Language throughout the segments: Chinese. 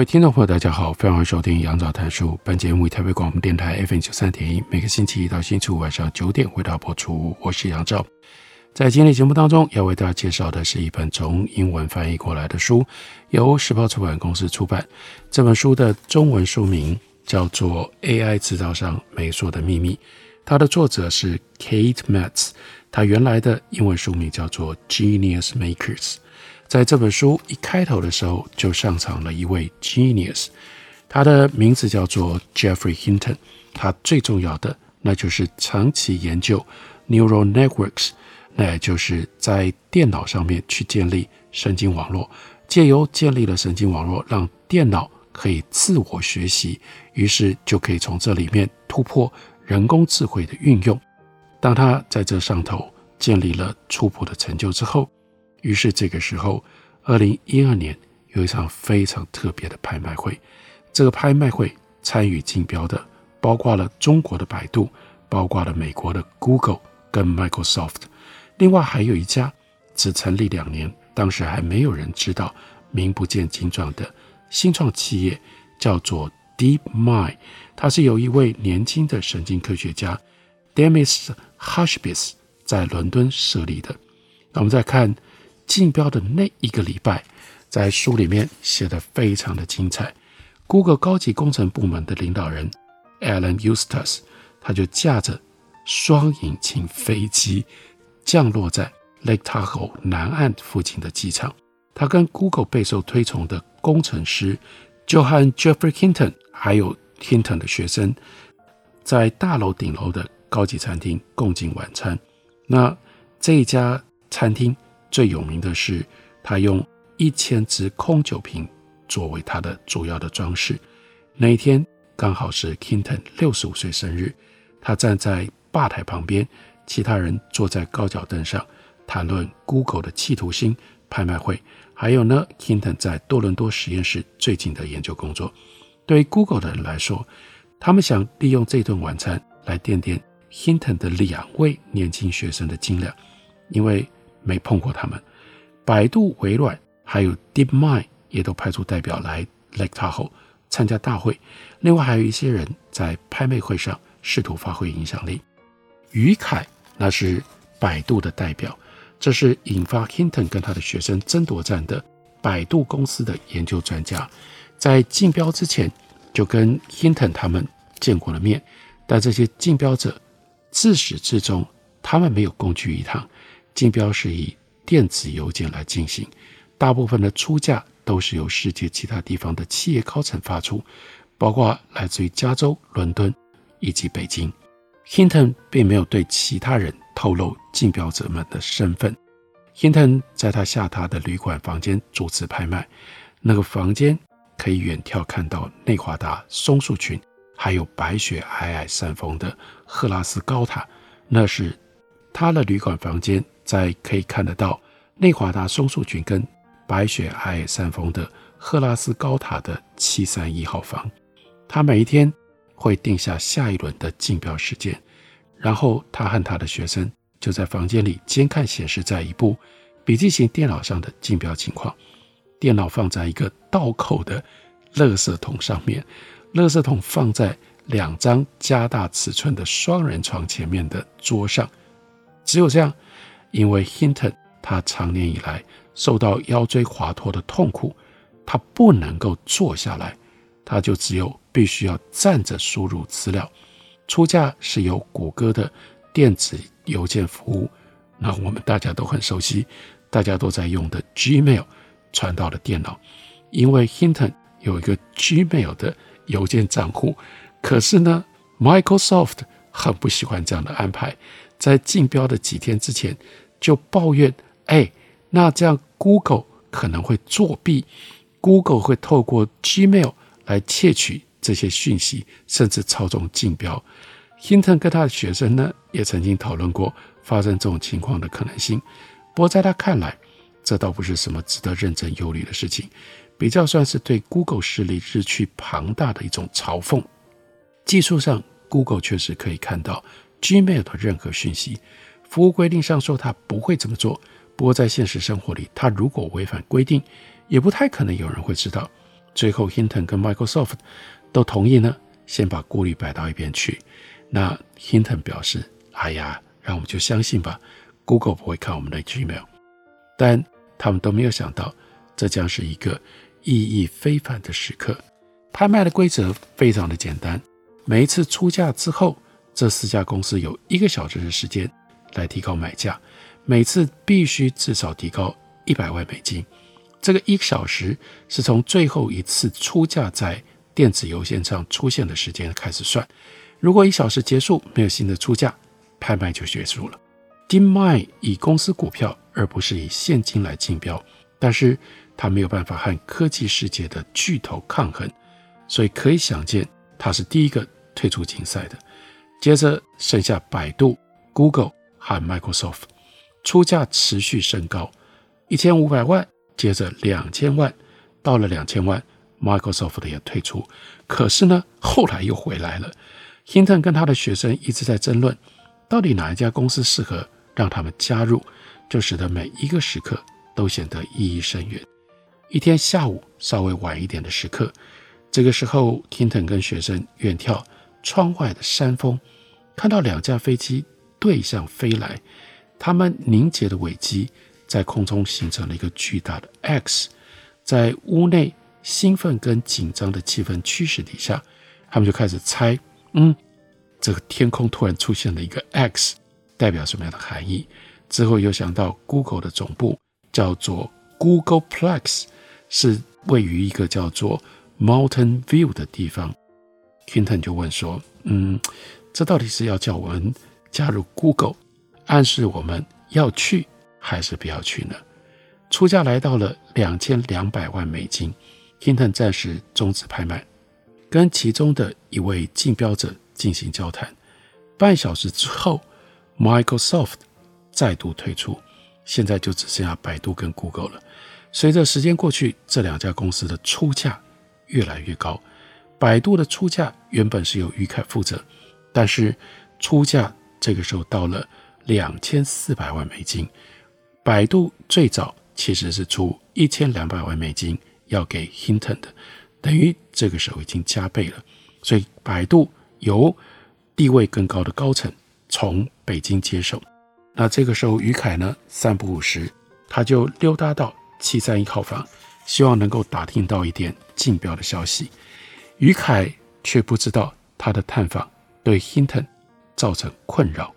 各位听众朋友，大家好，非常欢迎收听杨照谈书。本节目以台北广播电台 FM 九三点一，每个星期一到星期五晚上九点为大家播出。我是杨照，在今天节目当中要为大家介绍的是一本从英文翻译过来的书，由时报出版公司出版。这本书的中文书名叫做《AI 制造上美术的秘密》，它的作者是 Kate Metz，它原来的英文书名叫做《Genius Makers》。在这本书一开头的时候，就上场了一位 genius，他的名字叫做 Geoffrey Hinton。他最重要的，那就是长期研究 neural networks，那也就是在电脑上面去建立神经网络，借由建立了神经网络，让电脑可以自我学习，于是就可以从这里面突破人工智慧的运用。当他在这上头建立了初步的成就之后，于是这个时候，二零一二年有一场非常特别的拍卖会。这个拍卖会参与竞标的，包括了中国的百度，包括了美国的 Google 跟 Microsoft，另外还有一家只成立两年，当时还没有人知道、名不见经传的新创企业，叫做 DeepMind。它是由一位年轻的神经科学家 Demis Hassabis 在伦敦设立的。那我们再看。竞标的那一个礼拜，在书里面写得非常的精彩。Google 高级工程部门的领导人 Alan Eustace，他就驾着双引擎飞机降落在 Lake Tahoe 南岸附近的机场。他跟 Google 备受推崇的工程师，就和 Geoffrey Hinton 还有 Hinton 的学生，在大楼顶楼的高级餐厅共进晚餐。那这一家餐厅。最有名的是，他用一千只空酒瓶作为他的主要的装饰。那一天刚好是 Kinton 六十五岁生日，他站在吧台旁边，其他人坐在高脚凳上谈论 Google 的企图心拍卖会，还有呢，Kinton 在多伦多实验室最近的研究工作。对于 Google 的人来说，他们想利用这顿晚餐来垫垫 Hinton 的两位年轻学生的斤两，因为。没碰过他们，百度、微软还有 DeepMind 也都派出代表来 Lake Tahoe 参加大会。另外还有一些人在拍卖会上试图发挥影响力。于凯那是百度的代表，这是引发 Hinton 跟他的学生争夺战的百度公司的研究专家，在竞标之前就跟 Hinton 他们见过了面，但这些竞标者自始至终他们没有共聚一堂。竞标是以电子邮件来进行，大部分的出价都是由世界其他地方的企业高层发出，包括来自于加州、伦敦以及北京。Hinton 并没有对其他人透露竞标者们的身份。Hinton 在他下榻的旅馆房间主持拍卖，那个房间可以远眺看到内华达松树群，还有白雪皑皑山峰的赫拉斯高塔，那是他的旅馆房间。在可以看得到内华达松树群跟白雪皑皑山峰的赫拉斯高塔的七三一号房，他每一天会定下下一轮的竞标时间，然后他和他的学生就在房间里监看显示在一部笔记型电脑上的竞标情况。电脑放在一个倒扣的垃圾桶上面，垃圾桶放在两张加大尺寸的双人床前面的桌上，只有这样。因为 Hinton 他长年以来受到腰椎滑脱的痛苦，他不能够坐下来，他就只有必须要站着输入资料。出价是由谷歌的电子邮件服务，那我们大家都很熟悉，大家都在用的 Gmail 传到了电脑。因为 Hinton 有一个 Gmail 的邮件账户，可是呢，Microsoft 很不喜欢这样的安排。在竞标的几天之前，就抱怨：“哎，那这样 Google 可能会作弊，Google 会透过 Gmail 来窃取这些讯息，甚至操纵竞标。Hinton 跟他的学生呢，也曾经讨论过发生这种情况的可能性。不过在他看来，这倒不是什么值得认真忧虑的事情，比较算是对 Google 势力日趋庞大的一种嘲讽。技术上，Google 确实可以看到 Gmail 的任何讯息。服务规定上说他不会这么做，不过在现实生活里，他如果违反规定，也不太可能有人会知道。最后，Hinton 跟 Microsoft 都同意呢，先把顾虑摆到一边去。那 Hinton 表示：“哎呀，让我们就相信吧，Google 不会看我们的 Gmail。”但他们都没有想到，这将是一个意义非凡的时刻。拍卖的规则非常的简单，每一次出价之后，这四家公司有一个小时的时间。来提高买价，每次必须至少提高一百万美金。这个一个小时是从最后一次出价在电子邮件上出现的时间开始算。如果一小时结束没有新的出价，拍卖就结束了。DeepMind 以公司股票而不是以现金来竞标，但是它没有办法和科技世界的巨头抗衡，所以可以想见它是第一个退出竞赛的。接着剩下百度、Google。和 Microsoft 出价持续升高，一千五百万，接着两千万，到了两千万，Microsoft 也退出。可是呢，后来又回来了。Hinton 跟他的学生一直在争论，到底哪一家公司适合让他们加入，就使得每一个时刻都显得意义深远。一天下午稍微晚一点的时刻，这个时候，Hinton 跟学生远眺窗外的山峰，看到两架飞机。对向飞来，它们凝结的尾机在空中形成了一个巨大的 X，在屋内兴奋跟紧张的气氛驱使底下，他们就开始猜，嗯，这个天空突然出现了一个 X，代表什么样的含义？之后又想到 Google 的总部叫做 Googleplex，是位于一个叫做 Mountain View 的地方。Hinton 就问说，嗯，这到底是要叫我们？加入 Google，暗示我们要去还是不要去呢？出价来到了两千两百万美金，Hinton 暂时终止拍卖，跟其中的一位竞标者进行交谈。半小时之后，Microsoft 再度退出，现在就只剩下百度跟 Google 了。随着时间过去，这两家公司的出价越来越高。百度的出价原本是由于凯负责，但是出价。这个时候到了两千四百万美金，百度最早其实是出一千两百万美金要给 Hinton 的，等于这个时候已经加倍了。所以百度由地位更高的高层从北京接手。那这个时候于凯呢，三不五时他就溜达到七三一号房，希望能够打听到一点竞标的消息。于凯却不知道他的探访对 Hinton。造成困扰。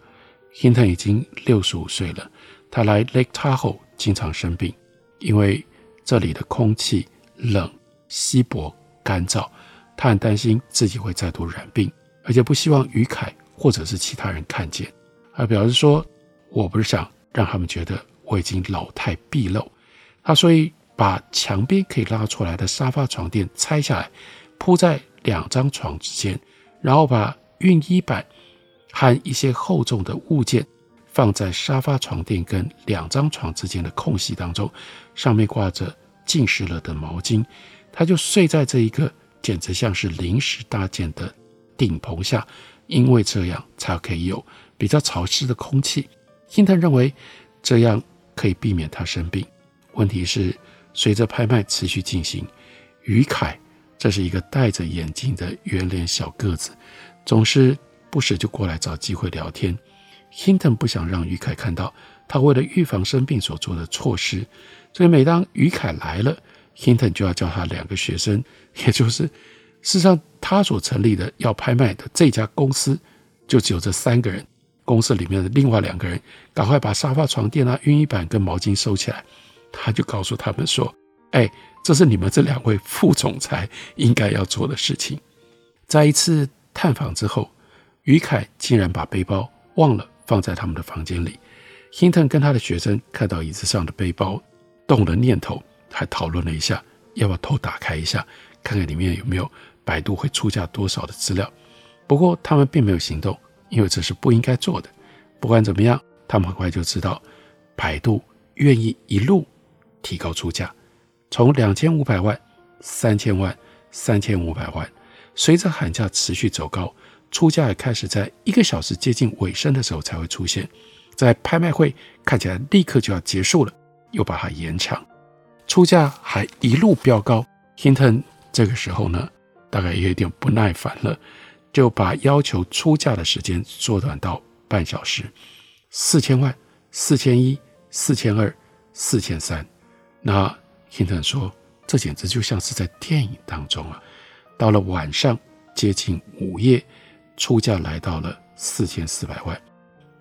Hinton 已经六十五岁了，他来 Lake Tahoe 经常生病，因为这里的空气冷、稀薄、干燥，他很担心自己会再度染病，而且不希望于凯或者是其他人看见。他表示说：“我不是想让他们觉得我已经老态毕露。”他所以把墙边可以拉出来的沙发床垫拆下来，铺在两张床之间，然后把熨衣板。和一些厚重的物件放在沙发床垫跟两张床之间的空隙当中，上面挂着浸湿了的毛巾，他就睡在这一个简直像是临时搭建的顶棚下，因为这样才可以有比较潮湿的空气。Hinton 认为这样可以避免他生病。问题是，随着拍卖持续进行，于凯这是一个戴着眼镜的圆脸小个子，总是。不时就过来找机会聊天。Hinton 不想让于凯看到他为了预防生病所做的措施，所以每当于凯来了，Hinton 就要叫他两个学生，也就是事实上他所成立的要拍卖的这家公司，就只有这三个人。公司里面的另外两个人赶快把沙发、床垫啊、熨衣板跟毛巾收起来。他就告诉他们说：“哎，这是你们这两位副总裁应该要做的事情。”在一次探访之后。于凯竟然把背包忘了放在他们的房间里 Hinton 跟他的学生看到椅子上的背包，动了念头，还讨论了一下，要不要偷打开一下，看看里面有没有百度会出价多少的资料。不过他们并没有行动，因为这是不应该做的。不管怎么样，他们很快就知道，百度愿意一路提高出价，从两千五百万、三千万、三千五百万，随着喊价持续走高，出价也开始在一个小时接近尾声的时候才会出现，在拍卖会看起来立刻就要结束了，又把它延长，出价还一路飙高。Hinton 这个时候呢，大概也有点不耐烦了。就把要求出价的时间缩短到半小时，四千万、四千一、四千二、四千三。那 Hinton 说，这简直就像是在电影当中啊！到了晚上接近午夜，出价来到了四千四百万。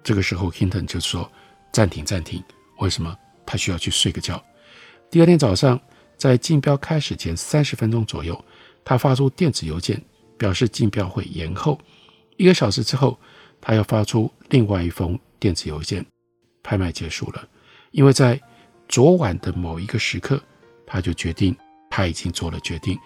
这个时候 Hinton 就说：“暂停，暂停。”为什么？他需要去睡个觉。第二天早上，在竞标开始前三十分钟左右，他发出电子邮件。表示竞标会延后一个小时之后，他要发出另外一封电子邮件。拍卖结束了，因为在昨晚的某一个时刻，他就决定他已经做了决定，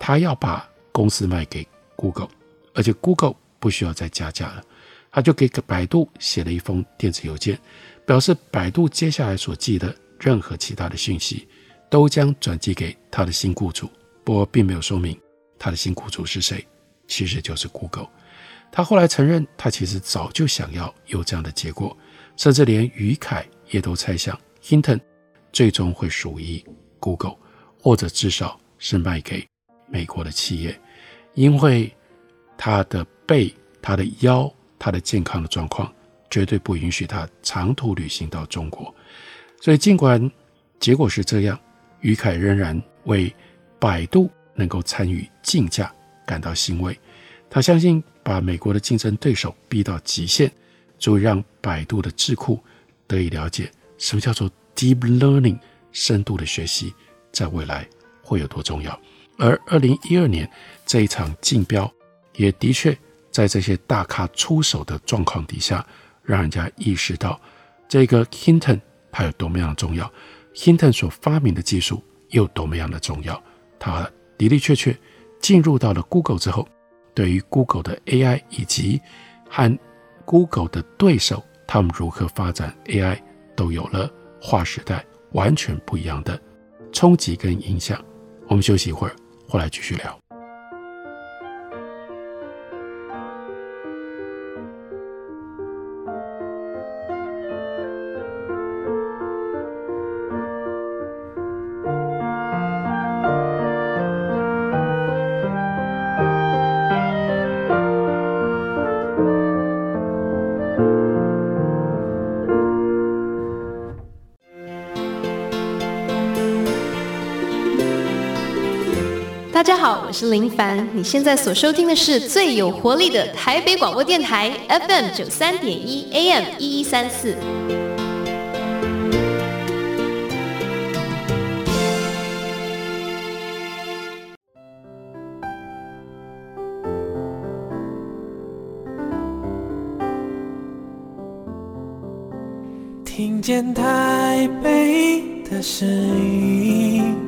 他要把公司卖给 Google，而且 Google 不需要再加价了。他就给百度写了一封电子邮件，表示百度接下来所寄的任何其他的讯息都将转寄给他的新雇主，不过并没有说明他的新雇主是谁。其实就是 Google，他后来承认，他其实早就想要有这样的结果，甚至连于凯也都猜想，Hinton 最终会属于 Google，或者至少是卖给美国的企业，因为他的背、他的腰、他的健康的状况绝对不允许他长途旅行到中国，所以尽管结果是这样，于凯仍然为百度能够参与竞价。感到欣慰，他相信把美国的竞争对手逼到极限，足以让百度的智库得以了解什么叫做 deep learning 深度的学习，在未来会有多重要。而二零一二年这一场竞标，也的确在这些大咖出手的状况底下，让人家意识到这个 Hinton 它有多么样的重要，Hinton 所发明的技术又多么样的重要，它的的确确。进入到了 Google 之后，对于 Google 的 AI 以及和 Google 的对手他们如何发展 AI，都有了划时代完全不一样的冲击跟影响。我们休息一会儿，回来继续聊。我是林凡。你现在所收听的是最有活力的台北广播电台 FM 九三点一 AM 一一三四。听见台北的声音。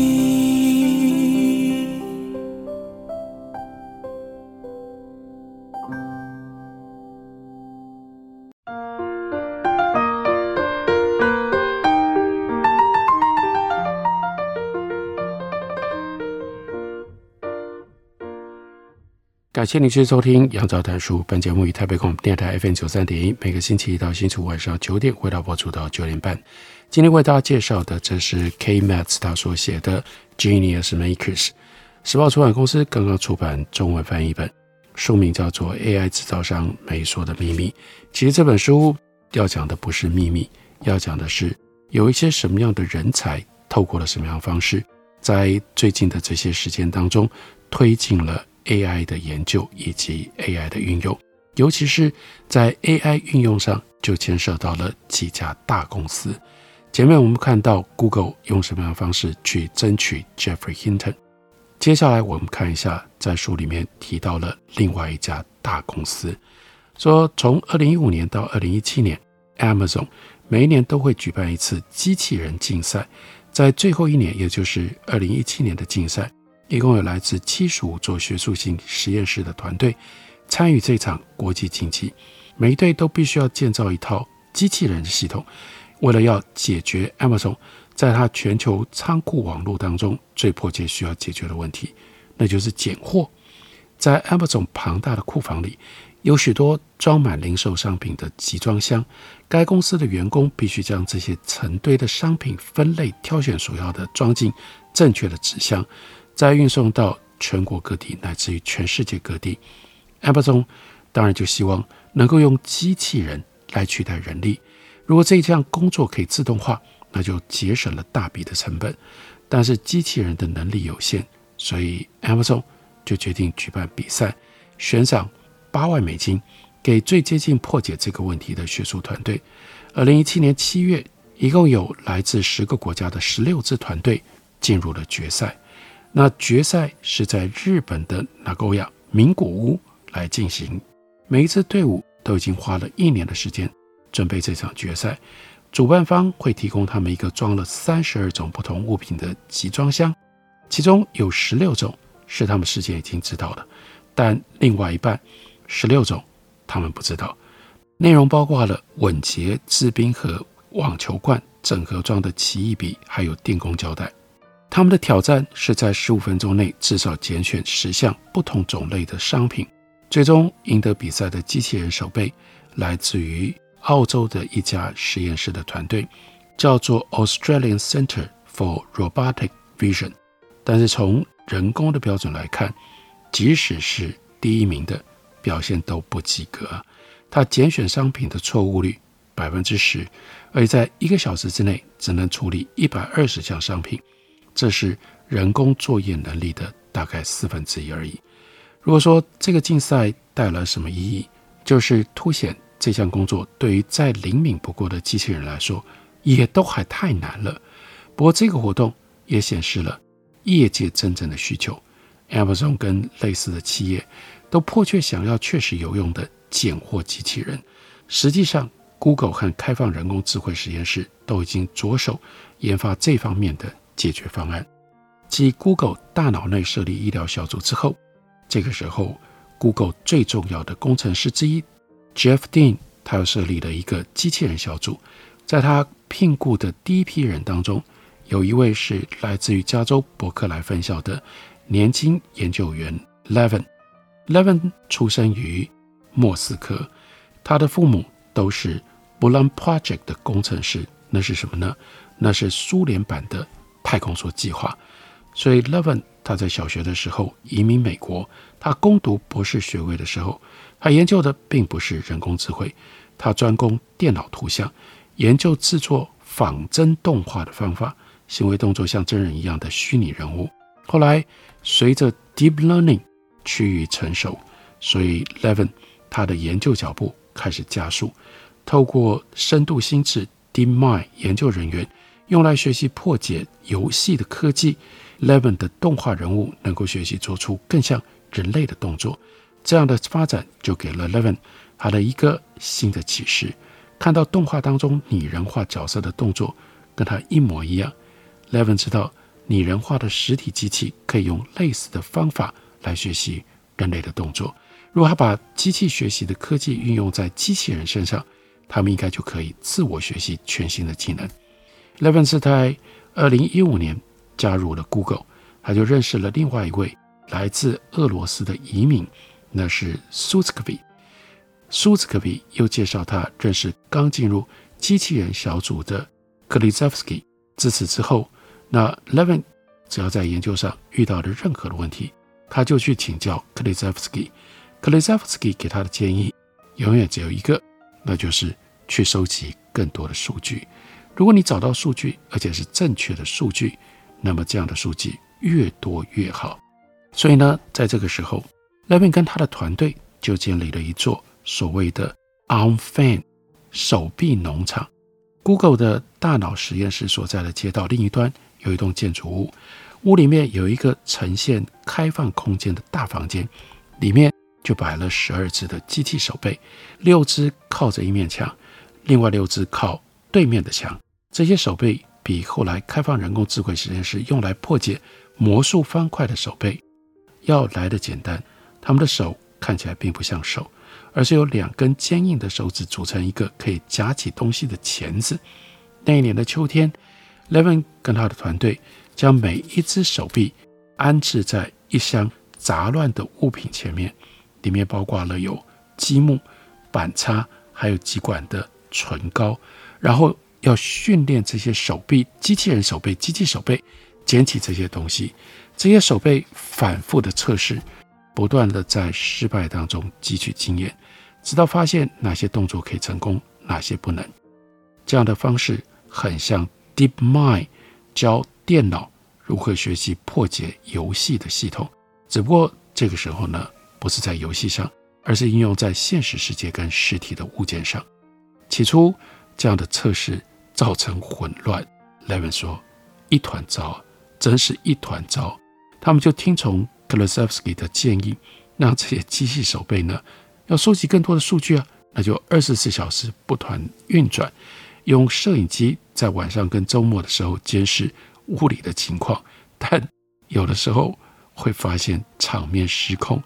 感谢您继续收听杨照谈书。本节目以台北广播电台 FM 九三点一，每个星期一到星期五晚上九点，回到播出到九点半。今天为大家介绍的，这是 K. Matz 他所写的《Genius Makers》。时报出版公司刚刚出版中文翻译本，书名叫做《AI 制造商没说的秘密》。其实这本书要讲的不是秘密，要讲的是有一些什么样的人才，透过了什么样的方式，在最近的这些时间当中推进了。AI 的研究以及 AI 的运用，尤其是在 AI 运用上，就牵涉到了几家大公司。前面我们看到 Google 用什么样的方式去争取 Jeffrey Hinton，接下来我们看一下，在书里面提到了另外一家大公司，说从二零一五年到二零一七年，Amazon 每一年都会举办一次机器人竞赛，在最后一年，也就是二零一七年的竞赛，一共有来自七十五座学术性实验室的团队参与这场国际竞技，每一队都必须要建造一套机器人系统。为了要解决 Amazon 在它全球仓库网络当中最迫切需要解决的问题，那就是拣货。在 Amazon 庞大的库房里，有许多装满零售商品的集装箱。该公司的员工必须将这些成堆的商品分类、挑选所要的，装进正确的纸箱，再运送到全国各地乃至于全世界各地。Amazon 当然就希望能够用机器人来取代人力。如果这项工作可以自动化，那就节省了大笔的成本。但是机器人的能力有限，所以 Amazon 就决定举办比赛，悬赏八万美金给最接近破解这个问题的学术团队。二零一七年七月，一共有来自十个国家的十六支团队进入了决赛。那决赛是在日本的名古屋名古屋来进行，每一支队伍都已经花了一年的时间。准备这场决赛，主办方会提供他们一个装了三十二种不同物品的集装箱，其中有十六种是他们事先已经知道的，但另外一半十六种他们不知道。内容包括了稳捷制冰盒、网球罐、整盒装的奇异笔，还有电工胶带。他们的挑战是在十五分钟内至少拣选十项不同种类的商品。最终赢得比赛的机器人手背来自于。澳洲的一家实验室的团队叫做 Australian Centre for Robotic Vision，但是从人工的标准来看，即使是第一名的表现都不及格。他拣选商品的错误率百分之十，而在一个小时之内只能处理一百二十项商品，这是人工作业能力的大概四分之一而已。如果说这个竞赛带来什么意义，就是凸显。这项工作对于再灵敏不过的机器人来说，也都还太难了。不过，这个活动也显示了业界真正的需求。Amazon 跟类似的企业都迫切想要确实有用的拣货机器人。实际上，Google 和开放人工智慧实验室都已经着手研发这方面的解决方案。继 Google 大脑内设立医疗小组之后，这个时候 Google 最重要的工程师之一。Jeff Dean，他又设立了一个机器人小组，在他聘雇的第一批人当中，有一位是来自于加州伯克莱分校的年轻研究员 Levin。Levin 出生于莫斯科，他的父母都是 Bulan Project 的工程师。那是什么呢？那是苏联版的太空梭计划。所以 Levin 他在小学的时候移民美国，他攻读博士学位的时候。他研究的并不是人工智慧，他专攻电脑图像，研究制作仿真动画的方法，行为动作像真人一样的虚拟人物。后来随着 Deep Learning 趋于成熟，所以 Levin 他的研究脚步开始加速。透过深度心智 DeepMind 研究人员用来学习破解游戏的科技，Levin 的动画人物能够学习做出更像人类的动作。这样的发展就给了 Levin 他的一个新的启示，看到动画当中拟人化角色的动作跟他一模一样。Levin 知道拟人化的实体机器可以用类似的方法来学习人类的动作。如果他把机器学习的科技运用在机器人身上，他们应该就可以自我学习全新的技能。Levin 是在二零一五年加入了 Google，他就认识了另外一位来自俄罗斯的移民。那是苏兹科比，苏兹科比又介绍他认识刚进入机器人小组的克里泽夫斯基。自此之后，那 Levin 只要在研究上遇到了任何的问题，他就去请教克里泽夫斯基。克里泽夫斯基给他的建议永远只有一个，那就是去收集更多的数据。如果你找到数据，而且是正确的数据，那么这样的数据越多越好。所以呢，在这个时候。Levin 跟他的团队就建立了一座所谓的 Arm Fan 手臂农场。Google 的大脑实验室所在的街道另一端有一栋建筑物，屋里面有一个呈现开放空间的大房间，里面就摆了十二只的机器手臂，六只靠着一面墙，另外六只靠对面的墙。这些手背比后来开放人工智慧实验室用来破解魔术方块的手背要来得简单。他们的手看起来并不像手。而是由两根坚硬的手指组成一个可以夹起东西的钳子。那一年的秋天，Levin 跟他的团队将每一只手臂安置在一箱杂乱的物品前面，里面包括了有积木、板擦，还有几管的唇膏。然后要训练这些手臂，机器人手臂、机器手臂捡起这些东西。这些手背反复的测试。不断地在失败当中汲取经验，直到发现哪些动作可以成功，哪些不能。这样的方式很像 DeepMind 教电脑如何学习破解游戏的系统，只不过这个时候呢，不是在游戏上，而是应用在现实世界跟实体的物件上。起初，这样的测试造成混乱。Levin 说：“一团糟，真是一团糟。”他们就听从。Klosevsky 的建议，让这些机器手臂呢，要收集更多的数据啊，那就二十四小时不断运转，用摄影机在晚上跟周末的时候监视屋里的情况，但有的时候会发现场面失控。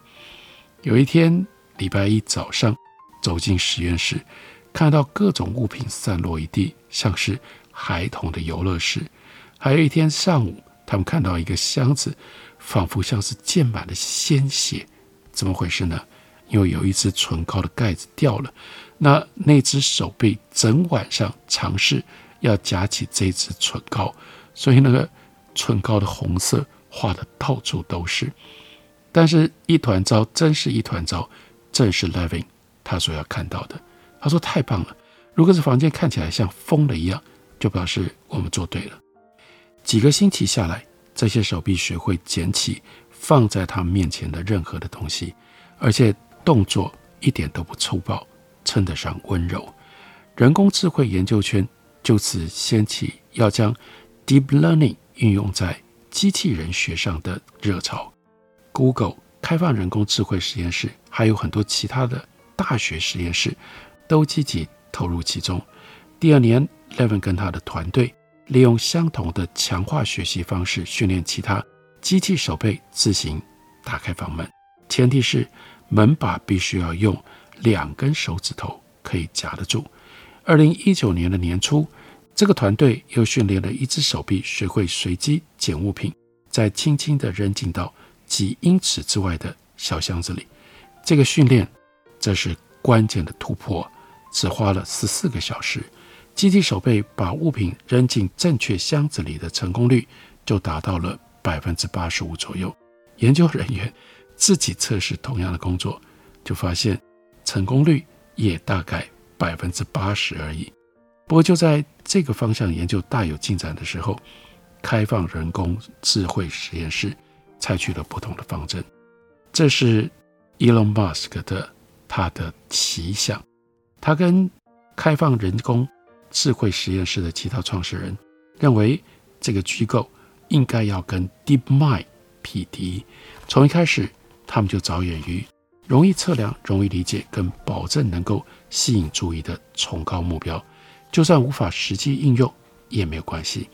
有一天礼拜一早上走进实验室，看到各种物品散落一地，像是孩童的游乐室。还有一天上午，他们看到一个箱子。仿佛像是溅满了鲜血，怎么回事呢？因为有一只唇膏的盖子掉了，那那只手臂整晚上尝试要夹起这支唇膏，所以那个唇膏的红色画的到处都是。但是，一团糟，真是一团糟，正是 Levin 他所要看到的。他说：“太棒了！如果这房间看起来像疯了一样，就表示我们做对了。”几个星期下来。这些手臂学会捡起放在他面前的任何的东西，而且动作一点都不粗暴，称得上温柔。人工智慧研究圈就此掀起要将 deep learning 运用在机器人学上的热潮。Google 开放人工智慧实验室，还有很多其他的大学实验室都积极投入其中。第二年，Levin 跟他的团队。利用相同的强化学习方式训练其他机器手臂自行打开房门，前提是门把必须要用两根手指头可以夹得住。二零一九年的年初，这个团队又训练了一只手臂学会随机捡物品，再轻轻地扔进到几英尺之外的小箱子里。这个训练，这是关键的突破，只花了十四个小时。机器手背把物品扔进正确箱子里的成功率就达到了百分之八十五左右。研究人员自己测试同样的工作，就发现成功率也大概百分之八十而已。不过就在这个方向研究大有进展的时候，开放人工智慧实验室采取了不同的方针。这是 Elon Musk 的他的奇想，他跟开放人工。智慧实验室的其他创始人认为，这个机构应该要跟 DeepMind 匹敌。从一开始，他们就着眼于容易测量、容易理解跟保证能够吸引注意的崇高目标。就算无法实际应用也没有关系。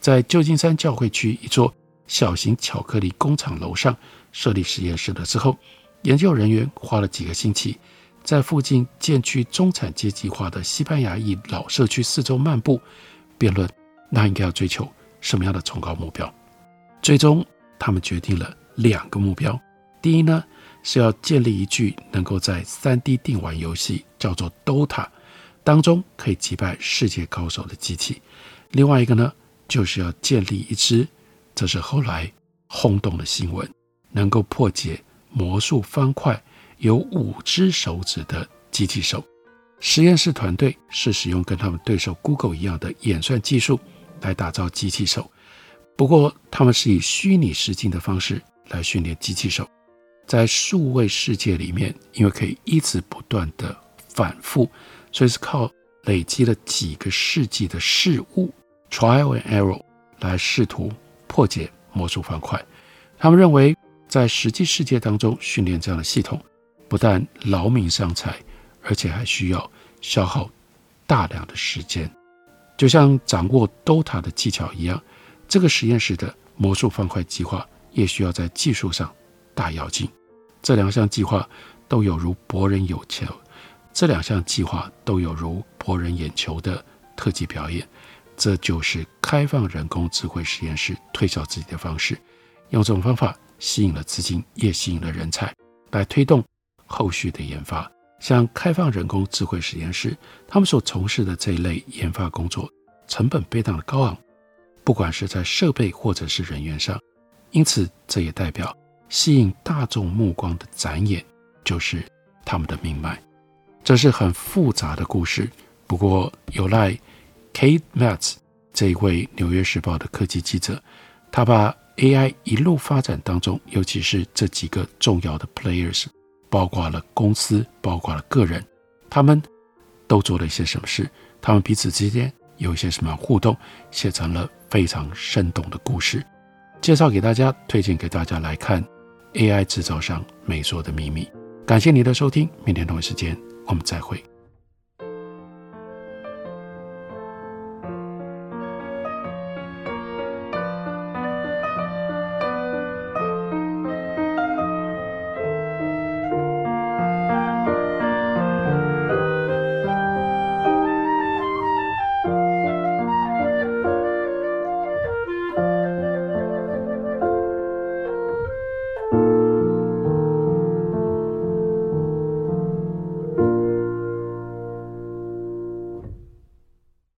在旧金山教会区一座小型巧克力工厂楼上设立实验室的时候，研究人员花了几个星期。在附近建区中产阶级化的西班牙裔老社区四周漫步，辩论那应该要追求什么样的崇高目标。最终，他们决定了两个目标：第一呢，是要建立一具能够在 3D 电玩游戏叫做 Dota 当中可以击败世界高手的机器；另外一个呢，就是要建立一支，这是后来轰动的新闻，能够破解魔术方块。有五只手指的机器手，实验室团队是使用跟他们对手 Google 一样的演算技术来打造机器手，不过他们是以虚拟实境的方式来训练机器手。在数位世界里面，因为可以一直不断的反复，所以是靠累积了几个世纪的事物 （trial and error） 来试图破解魔术方块。他们认为，在实际世界当中训练这样的系统，不但劳民伤财，而且还需要消耗大量的时间。就像掌握 DOTA 的技巧一样，这个实验室的魔术方块计划也需要在技术上大跃进。这两项计划都有如博人眼球，这两项计划都有如博人眼球的特技表演。这就是开放人工智慧实验室推销自己的方式，用这种方法吸引了资金，也吸引了人才，来推动后续的研发。像开放人工智慧实验室，他们所从事的这一类研发工作，成本非常的高昂，不管是在设备或者是人员上，因此这也代表。吸引大众目光的展演，就是他们的命脉。这是很复杂的故事，不过有赖 Kate Metz 这一位《纽约时报》的科技记者，他把 AI 一路发展当中，尤其是这几个重要的 players，包括了公司，包括了个人，他们都做了一些什么事，他们彼此之间有一些什么互动，写成了非常生动的故事，介绍给大家，推荐给大家来看。AI 制造商没说的秘密。感谢你的收听，明天同一时间我们再会。